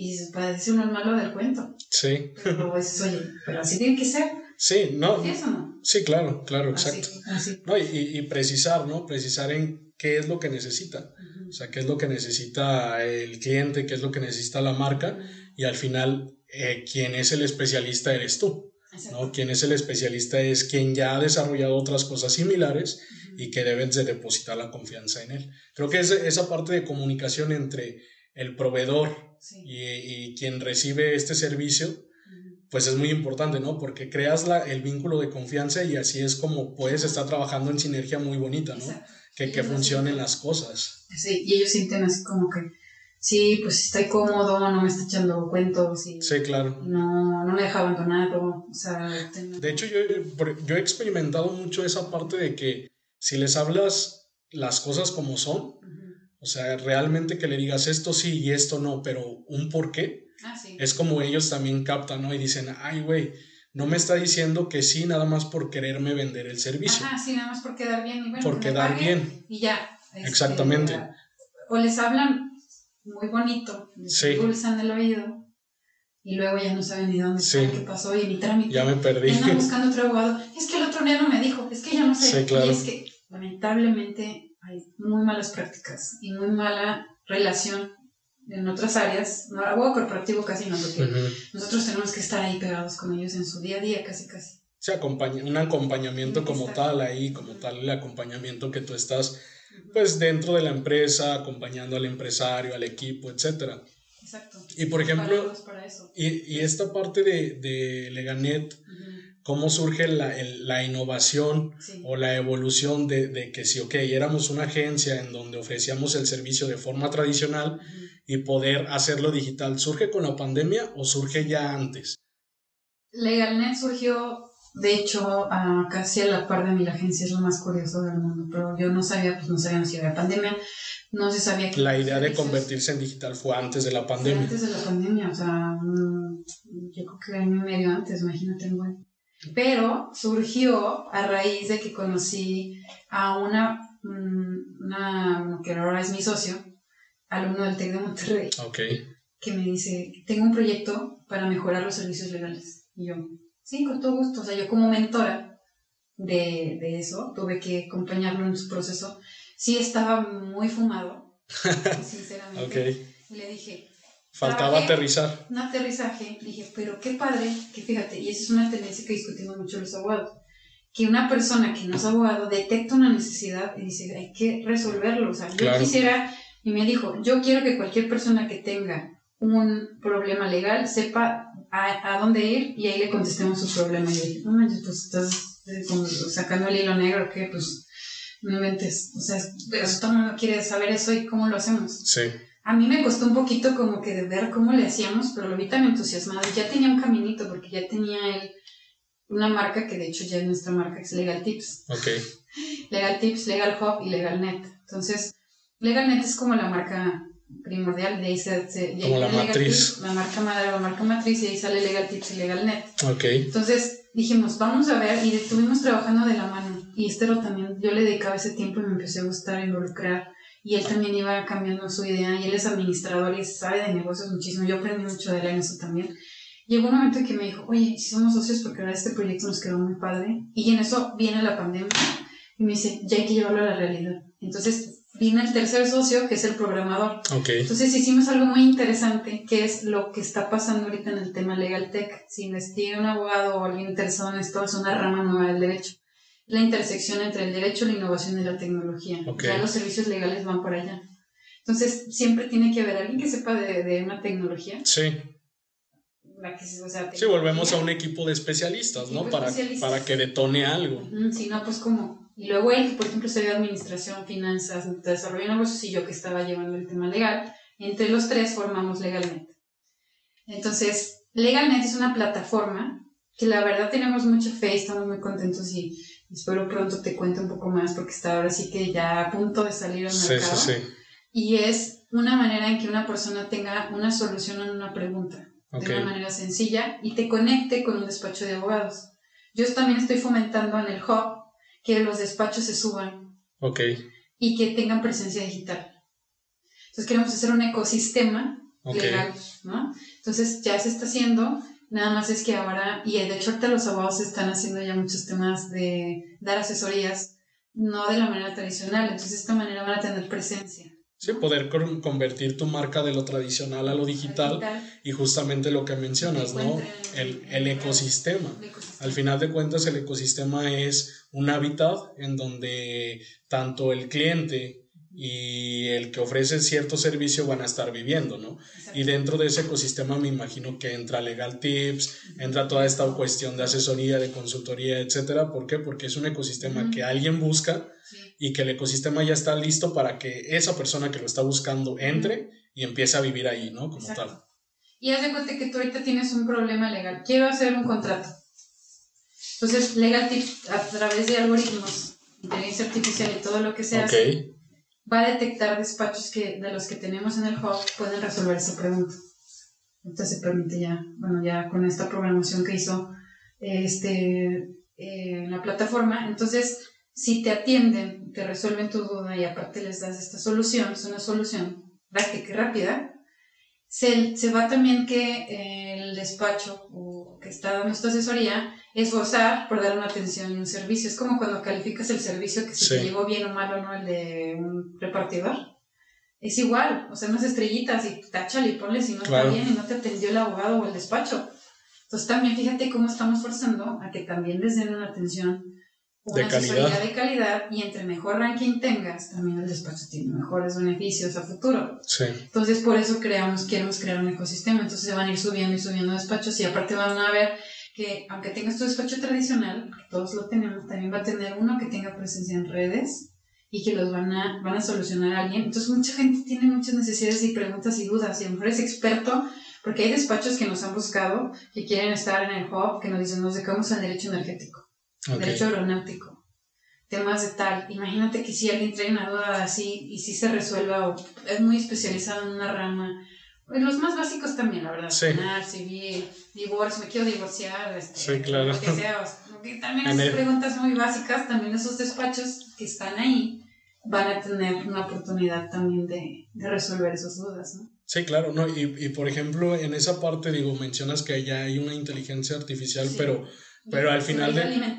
Y para decir uno el malo del cuento. Sí. Pero pues, oye, pero así tiene que ser. Sí, no. ¿Sí, eso no? Sí, claro, claro, exacto. No, y, y, precisar, ¿no? Precisar en qué es lo que necesita. O sea, qué es lo que necesita el cliente, qué es lo que necesita la marca. Y al final, eh, quien es el especialista eres tú. ¿no? Quien es el especialista es quien ya ha desarrollado otras cosas similares y que debes de depositar la confianza en él. Creo que es esa parte de comunicación entre el proveedor y, quien recibe este servicio, pues es muy importante, ¿no? Porque creas la, el vínculo de confianza y así es como puedes estar trabajando en sinergia muy bonita, ¿no? Que, que funcionen las cosas. Sí, y ellos sienten así como que, sí, pues estoy cómodo, no me está echando cuentos. Y sí, claro. No, no me deja abandonado. O sea, De hecho, yo, yo he experimentado mucho esa parte de que si les hablas las cosas como son, o sea, realmente que le digas esto sí y esto no, pero un por qué. Ah, sí. Es como ellos también captan, ¿no? Y dicen, ay, güey, no me está diciendo que sí nada más por quererme vender el servicio. Ah, sí, nada más por quedar bien. Y bueno, por quedar bien. Y ya. Este, Exactamente. o les hablan muy bonito, les sí. pulsan el oído y luego ya no saben ni dónde sí. qué pasó y ni trámite. Ya me perdí. Y (laughs) buscando otro abogado. Es que el otro día no me dijo, es que ya no sé. Sí, claro. Y es que lamentablemente hay muy malas prácticas y muy mala relación en otras áreas, no, abogado corporativo casi no, porque nosotros tenemos que estar ahí pegados con ellos en su día a día, casi casi. Sí, acompaña, un acompañamiento como tal ahí, como tal el acompañamiento que tú estás pues dentro de la empresa, acompañando al empresario, al equipo, etcétera. Exacto. Y por ejemplo, Y, y, esta parte de, de Leganet, cómo surge la, la innovación o la evolución de, de, que si, ok, éramos una agencia en donde ofrecíamos el servicio de forma tradicional y poder hacerlo digital, ¿surge con la pandemia o surge ya antes? Legalnet surgió de hecho, casi a la par de mi agencia es lo más curioso del mundo, pero yo no sabía, pues no sabía si había pandemia, no se sabía que... La idea de convertirse en digital fue antes de la pandemia. Antes de la pandemia, o sea, mm, yo creo que año y medio antes, imagínate, bueno. Pero surgió a raíz de que conocí a una, mm, una que ahora es mi socio, alumno del TEC de Monterrey, okay. que me dice, tengo un proyecto para mejorar los servicios legales. Y yo, Sí, con todo gusto. O sea, yo como mentora de, de eso, tuve que acompañarlo en su proceso. Sí estaba muy fumado, (laughs) sinceramente. okay. Y le dije... Faltaba aterrizar. Un aterrizaje. Dije, pero qué padre, que fíjate, y esa es una tendencia que discutimos mucho los abogados, que una persona que no es abogado detecta una necesidad y dice, hay que resolverlo. O sea, yo quisiera, y me dijo, yo quiero que cualquier persona que tenga un problema legal sepa a, a, dónde ir y ahí le contestemos su problema. Y yo dije, no manches, pues estás eh, como sacando el hilo negro, que pues no mentes. O sea, pero todo el mundo quiere saber eso y cómo lo hacemos. Sí. A mí me costó un poquito como que de ver cómo le hacíamos, pero lo vi tan entusiasmado. Ya tenía un caminito porque ya tenía él una marca que de hecho ya es nuestra marca, que es Legal Tips. Ok. (laughs) Legal Tips, Legal Hub y Legal Net. Entonces, Legal Net es como la marca primordial, de ahí se, Como la matriz. la marca madre, la marca matriz, y ahí sale Legal Tips y Legal Net. Ok. Entonces dijimos, vamos a ver, y estuvimos trabajando de la mano. Y Estero también, yo le dedicaba ese tiempo y me empecé a gustar, involucrar. Y él también iba cambiando su idea, y él es administrador y sabe de negocios muchísimo. Yo aprendí mucho de él en eso también. Llegó un momento que me dijo, oye, si somos socios, porque ahora este proyecto nos quedó muy padre. Y en eso viene la pandemia, y me dice, ya hay que llevarlo a la realidad. Entonces Viene el tercer socio, que es el programador. Okay. Entonces hicimos algo muy interesante, que es lo que está pasando ahorita en el tema Legal Tech. Si investiga un abogado o alguien interesado en esto, es una rama nueva del derecho. La intersección entre el derecho, la innovación y la tecnología. Okay. Ya los servicios legales van por allá. Entonces, siempre tiene que haber alguien que sepa de, de una tecnología. Sí. sí, volvemos a un equipo de especialistas, ¿no? Para, para que detone algo. Sí, no, pues como y luego él, por ejemplo, se dio administración, finanzas, desarrollo de negocios y yo que estaba llevando el tema legal. Entre los tres formamos Legalmente. Entonces, Legalmente es una plataforma que la verdad tenemos mucha fe, estamos muy contentos y espero pronto te cuente un poco más porque está ahora sí que ya a punto de salir al mercado. Sí, sí, sí. Y es una manera en que una persona tenga una solución a una pregunta de una manera sencilla y te conecte con un despacho de abogados. Yo también estoy fomentando en el hub que los despachos se suban. Ok. Y que tengan presencia digital. Entonces queremos hacer un ecosistema legal, ¿no? Entonces ya se está haciendo, nada más es que ahora, y de hecho ahorita los abogados están haciendo ya muchos temas de dar asesorías, no de la manera tradicional, entonces de esta manera van a tener presencia. Sí, poder convertir tu marca de lo tradicional a lo digital, y justamente lo que mencionas, ¿no? El, el, ecosistema. Al final de cuentas, el ecosistema es un hábitat en donde tanto el cliente y el que ofrece cierto servicio van a estar viviendo, ¿no? Y dentro de ese ecosistema me imagino que entra Legal Tips, entra toda esta cuestión de asesoría, de consultoría, etcétera. ¿Por qué? Porque es un ecosistema que alguien busca y que el ecosistema ya está listo para que esa persona que lo está buscando entre y empiece a vivir ahí, ¿no? Como tal. Y haz de cuenta que tú ahorita tienes un problema legal. Quiero hacer un contrato. Entonces, Legal Tips, a través de algoritmos, inteligencia artificial y todo lo que se hace, va a detectar despachos que, de los que tenemos en el hub pueden resolver esa pregunta. Entonces se permite ya, bueno, ya con esta programación que hizo este, eh, la plataforma, entonces si te atienden, te resuelven tu duda y aparte les das esta solución, es una solución práctica y rápida, se, se va también que el despacho o que está dando esta asesoría esforzar por dar una atención y un servicio. Es como cuando calificas el servicio que si te llegó bien o malo, ¿no? El de un repartidor. es igual, o sea, unas estrellitas y táchale y ponle si no está bien y no te atendió el abogado o el despacho. Entonces también fíjate cómo estamos forzando a que también les den una atención, una de calidad. de calidad y entre mejor ranking tengas, también el despacho tiene mejores beneficios a futuro. Sí. Entonces por eso creamos, queremos crear un ecosistema, entonces se van a ir subiendo y subiendo despachos y aparte van a ver que aunque tengas tu despacho tradicional, que todos lo tenemos, también va a tener uno que tenga presencia en redes y que los van a, van a solucionar a alguien. Entonces mucha gente tiene muchas necesidades y preguntas y dudas y a lo mejor es experto porque hay despachos que nos han buscado que quieren estar en el hub que nos dicen nos dedicamos al derecho energético, derecho aeronáutico, temas de tal. Imagínate que si alguien trae una duda así y si se resuelva o es muy especializado en una rama. Pues los más básicos también, la verdad. Sí. civil, divorcio, me quiero divorciar. Este, sí, claro. Lo que sea. también esas preguntas muy básicas, también esos despachos que están ahí van a tener una oportunidad también de, de resolver esas dudas, ¿no? Sí, claro, no, y, y, por ejemplo, en esa parte, digo, mencionas que ya hay una inteligencia artificial, pero, pero al final de,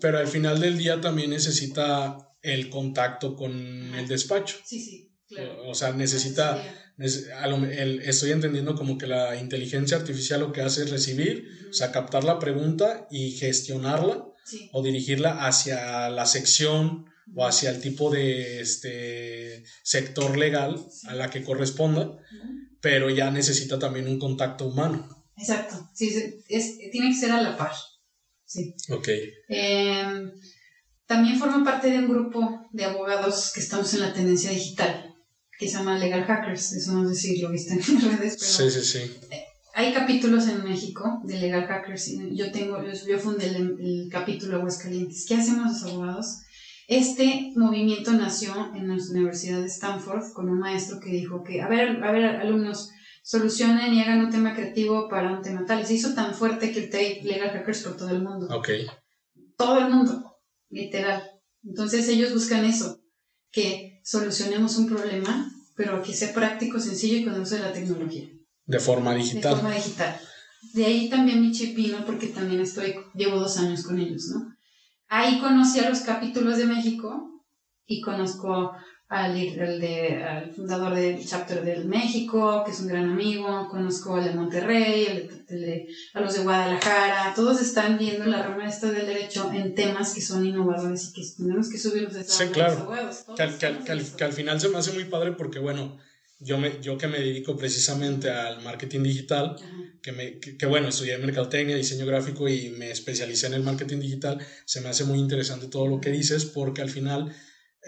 pero al final del día también necesita el contacto con el despacho. Sí, sí, claro. O sea, necesita, el, estoy entendiendo como que la inteligencia artificial lo que hace es recibir, o sea, captar la pregunta y gestionarla o dirigirla hacia la sección o hacia el tipo de este sector legal a la que corresponda, pero ya necesita también un contacto humano. Exacto, sí, es, tiene que ser a la par. Sí. Ok. Em, también forma parte de un grupo de abogados que estamos en la tendencia digital, que se llama Legal Hackers, eso no sé si lo viste en redes, pero... Sí, sí, sí. Hay capítulos en México de Legal Hackers, yo tengo, yo, fundé el, el capítulo Aguascalientes. ¿Qué hacemos los abogados? Este movimiento nació en la Universidad de Stanford con un maestro que dijo que, a ver, a ver, alumnos, solucionen y hagan un tema creativo para un tema tal. Se hizo tan fuerte que el Legal Hackers por todo el mundo. Ok. Todo el mundo, literal. Entonces ellos buscan eso, que solucionemos un problema, pero que sea práctico, sencillo y con uso de la tecnología. De forma digital. De forma digital. De ahí también mi chip vino porque también estoy, llevo dos años con ellos, ¿no? Ahí conocí a los capítulos de México y conozco al, de, al fundador del chapter del México, que es un gran amigo, conozco al de Monterrey, a los de Guadalajara, todos están viendo la rama esta del derecho en temas que son innovadores y que tenemos que subirlos de Sí, claro. que, al, que al final se me hace muy padre porque, bueno, yo, me, yo que me dedico precisamente al marketing digital, que, me, que, bueno, estudié mercadotecnia, diseño gráfico y me especialicé en el marketing digital, se me hace muy interesante todo lo que dices porque al final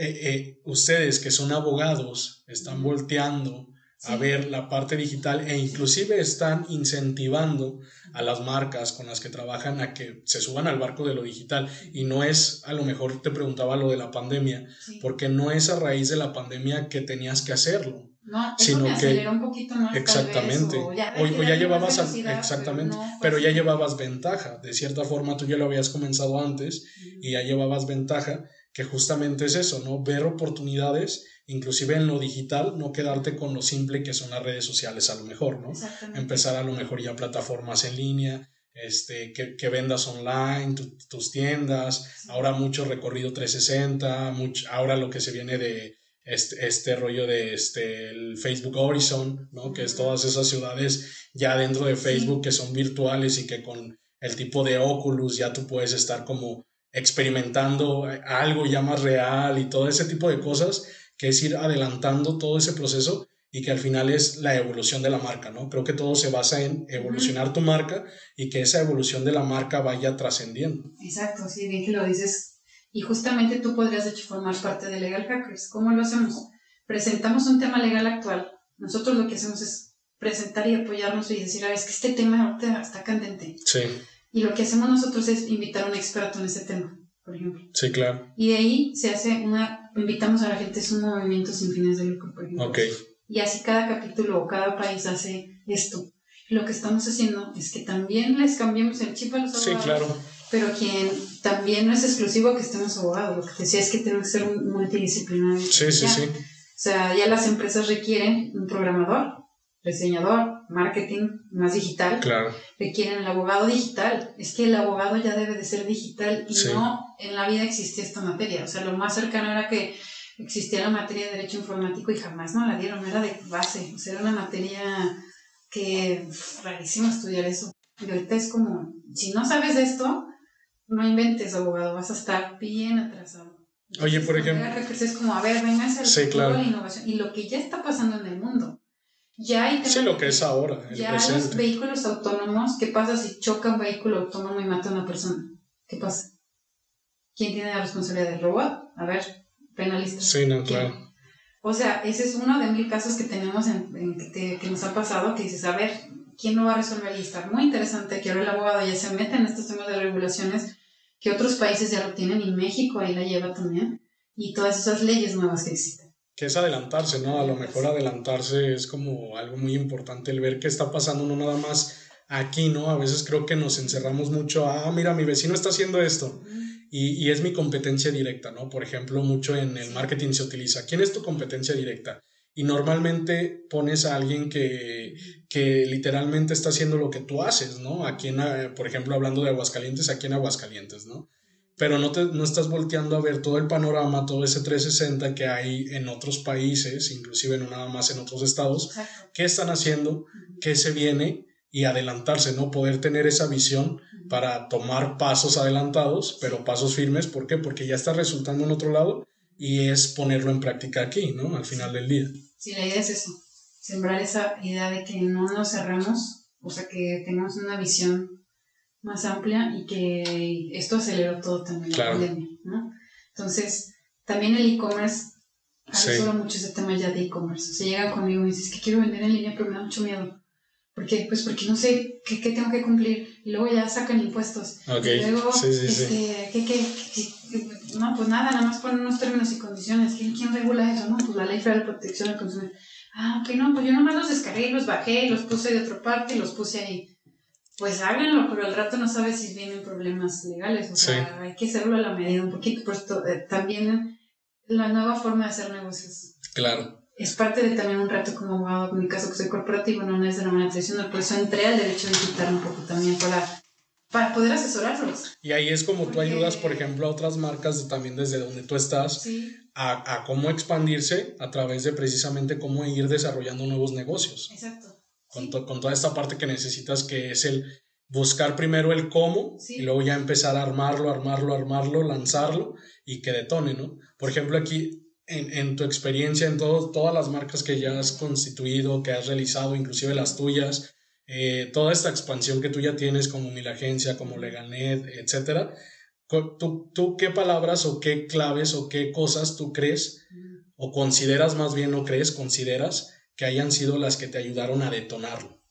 eh, eh, ustedes que son abogados están volteando a ver la parte digital e inclusive están incentivando a las marcas con las que trabajan a que se suban al barco de lo digital y no es, a lo mejor te preguntaba lo de la pandemia, porque no es a raíz de la pandemia que tenías que hacerlo. No, eso sino me que un poquito más. Exactamente. o, ya, llevabas exactamente, pero, ya llevabas ventaja. De cierta forma tú ya lo habías comenzado antes y ya llevabas ventaja, que justamente es eso, ¿no? Ver oportunidades, inclusive en lo digital, no quedarte con lo simple que son las redes sociales a lo mejor, ¿no? Empezar a lo mejor ya plataformas en línea, este, que, que vendas online, tus tiendas, ahora mucho recorrido 360, mucho, ahora lo que se viene de este, este rollo de este, el Facebook Horizon, ¿no? Que es todas esas ciudades ya dentro de Facebook que son virtuales y que con el tipo de Oculus ya tú puedes estar como experimentando algo ya más real y todo ese tipo de cosas, que es ir adelantando todo ese proceso y que al final es la evolución de la marca, ¿no? Creo que todo se basa en evolucionar tu marca y que esa evolución de la marca vaya trascendiendo. Exacto, sí, bien que lo dices y justamente tú podrías, de hecho, formar parte de Legal Hackers. ¿Cómo lo hacemos? Presentamos un tema legal actual. Nosotros lo que hacemos es presentar y apoyarnos y decir, ah, es que este tema está candente. Sí. Y lo que hacemos nosotros es invitar a un experto en ese tema, por ejemplo. Sí, claro. Y de ahí se hace una, invitamos a la gente, es un movimiento sin fines de lucro, por ejemplo. Ok. Y así cada capítulo o cada país hace esto. Lo que estamos haciendo es que también les cambiemos el chip a los abogados. Sí, claro pero quien también no es exclusivo que estemos abogados, lo que decía es que tenemos que ser multidisciplinario. Sí, sí, sí. O sea, ya las empresas requieren un programador, diseñador, marketing, más digital. Claro. Requieren el abogado digital. Es que el abogado ya debe de ser digital y no en la vida existía esta materia. O sea, lo más cercano era que existía la materia de Derecho Informático y jamás no la dieron, era de base, o sea, era una materia que rarísimo estudiar eso. Y ahorita es como, si no sabes esto, no inventes abogado, vas a estar bien atrasado. Oye, por ejemplo. Es como, a ver, venga a hacer sí, claro. la innovación y lo que ya está pasando en el mundo. Ya hay sí, lo que es ahora. El ya presente. los vehículos autónomos, ¿qué pasa si choca un vehículo autónomo y mata a una persona? ¿Qué pasa? ¿Quién tiene la responsabilidad del robot? A ver, penalista. Sí, no, claro. O sea, ese es uno de mil casos que tenemos en, en que, te- que nos ha pasado, que dices, a ver, ¿quién lo va a resolver? Y está muy interesante que ahora el abogado ya se meta en estos temas de regulaciones, que otros países ya lo tienen, y México ahí la lleva también, y todas esas leyes nuevas que existen. Que es adelantarse, ¿no? A lo mejor adelantarse es como algo muy importante, el ver qué está pasando, no nada más aquí, ¿no? A veces creo que nos encerramos mucho ah, mira, mi vecino está haciendo esto. Y, y es mi competencia directa, ¿no? Por ejemplo, mucho en el marketing se utiliza. ¿Quién es tu competencia directa? Y normalmente pones a alguien que, que literalmente está haciendo lo que tú haces, ¿no? Aquí, en, eh, por ejemplo, hablando de Aguascalientes, aquí en Aguascalientes, ¿no? Pero no, te, no estás volteando a ver todo el panorama, todo ese 360 que hay en otros países, inclusive no nada más en otros estados, Exacto. qué están haciendo, qué se viene y adelantarse, ¿no? Poder tener esa visión para tomar pasos adelantados, pero pasos firmes. ¿Por qué? Porque ya está resultando en otro lado y es ponerlo en práctica aquí, ¿no? Al final del día. Sí, la idea es eso, sembrar esa idea de que no nos cerramos, o sea, que tengamos una visión más amplia y que esto aceleró todo también Claro. la pandemia, ¿no? Entonces, también el e-commerce, Sí. ahora mucho ese tema ya de e-commerce, o sea, llegan conmigo y me dicen, es que quiero vender en línea, pero me da mucho miedo. ¿Por qué? Pues porque no sé qué, qué tengo que cumplir y luego ya sacan impuestos. Y luego, sí, sí, sí. este, ¿qué, qué, qué- no, pues nada, nada más ponen unos términos y condiciones. ¿Quién, quién regula eso? No, pues la Ley Federal de Protección del Consumidor. Ah, ok, no, pues yo nomás los descargué y los bajé y los puse de otra parte y los puse ahí. Pues háganlo, pero al rato no sabes si vienen problemas legales. O sea, hay que hacerlo a la medida un poquito. Por esto, eh, también la nueva forma de hacer negocios Claro. es parte de también un reto como abogado, en mi caso que soy corporativo, no es de la manera tradicional, por eso entré al derecho digital un poco también para, para poder asesorarlos. Y ahí es como tú ayudas, por ejemplo, a otras marcas de- también desde donde tú estás Sí, a, a cómo expandirse a través de precisamente cómo ir desarrollando nuevos negocios. exacto. Con, Sí. to- con toda esta parte que necesitas, que es el buscar primero el cómo Sí. y luego ya empezar a armarlo, armarlo, armarlo, lanzarlo y que detone, ¿no? Por ejemplo, aquí en, en tu experiencia, en todo, todas las marcas que ya has constituido, que has realizado, inclusive las tuyas, eh, toda esta expansión que tú ya tienes como Mil Agencia, como Leganet, etcétera, ¿tú, ¿tú qué palabras o qué claves o qué cosas tú crees o consideras más bien, no crees, consideras que hayan sido las que te ayudaron a detonarlo?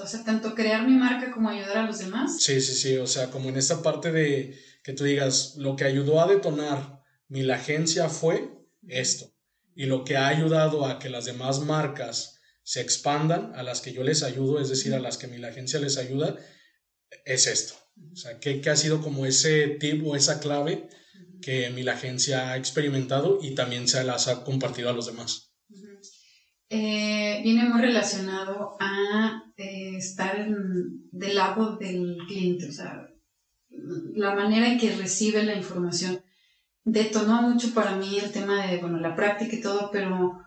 O sea, tanto crear mi marca como ayudar a los demás. Sí, sí, sí, o sea, como en esta parte de que tú digas, lo que ayudó a detonar mi la agencia fue esto, y lo que ha ayudado a que las demás marcas se expandan, a las que yo les ayudo, es decir, a las que mi la agencia les ayuda, es esto. O sea, ¿qué, qué ha sido como ese tip o esa clave que mi la agencia ha experimentado y también se las ha compartido a los demás? Eh, viene muy relacionado a eh, estar en- del lado del cliente, o sea, la manera en que recibe la información. Detonó mucho para mí el tema de, bueno, la práctica y todo, pero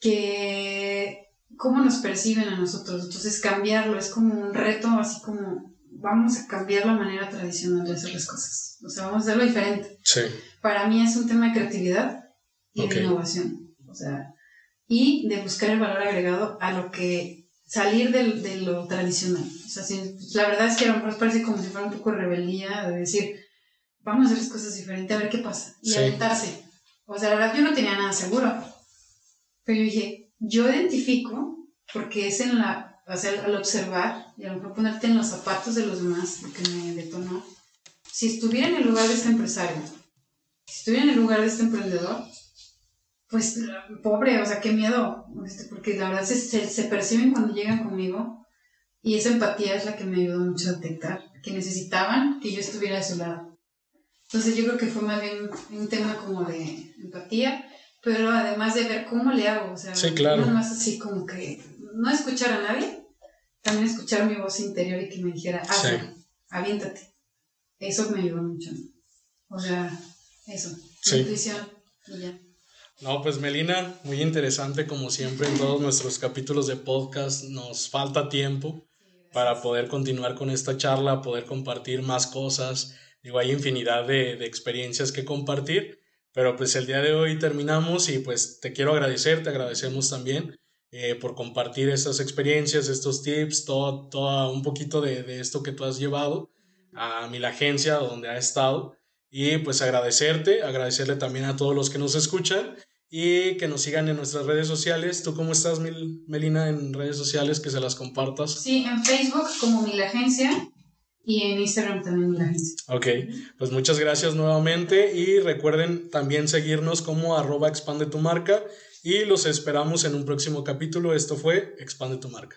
que cómo nos perciben a nosotros. Entonces cambiarlo es como un reto, así como vamos a cambiar la manera tradicional de hacer las cosas. O sea, vamos a hacerlo diferente Sí, para mí es un tema de creatividad y Ok. de innovación. O sea, y de buscar el valor agregado a lo que salir del- de lo tradicional. O sea, si- la verdad es que a lo mejor parece como si fuera un poco de rebeldía de decir, vamos a hacer las cosas diferente, a ver qué pasa. Y Sí. aventarse. O sea, la verdad yo no tenía nada seguro. Pero yo dije, yo identifico, porque es en la, o sea, al observar y a lo mejor ponerte en los zapatos de los demás, lo que me detonó. Si estuviera en el lugar de este empresario, si estuviera en el lugar de este emprendedor, pues pobre, o sea, qué miedo, este, porque la verdad se, se, se perciben cuando llegan conmigo y esa empatía es la que me ayudó mucho a detectar, que necesitaban que yo estuviera de su lado. Entonces yo creo que fue más bien un tema como de empatía, pero además de ver cómo le hago, o sea, Sí, claro. no más así como que no escuchar a nadie, también escuchar mi voz interior y que me dijera, hazlo, Sí. aviéntate. Eso me ayudó mucho. O sea, eso, Sí. intuición. Y ya. No, pues Melina, muy interesante como siempre en todos nuestros capítulos de podcast. Nos falta tiempo para poder continuar con esta charla, poder compartir más cosas. Digo, hay infinidad de, de experiencias que compartir, pero pues el día de hoy terminamos y pues te quiero agradecer, te agradecemos también eh, por compartir estas experiencias, estos tips, todo, todo un poquito de, de esto que tú has llevado a mi agencia donde ha estado. Y pues agradecerte, agradecerle también a todos los que nos escuchan y que nos sigan en nuestras redes sociales. ¿Tú cómo estás, Melina, en redes sociales? Que se las compartas. Sí, en Facebook como Mil Agencia y en Instagram también Mil Agencia. Ok, pues muchas gracias nuevamente y recuerden también seguirnos como arroba expande tu marca y los esperamos en un próximo capítulo. Esto fue Expande tu marca.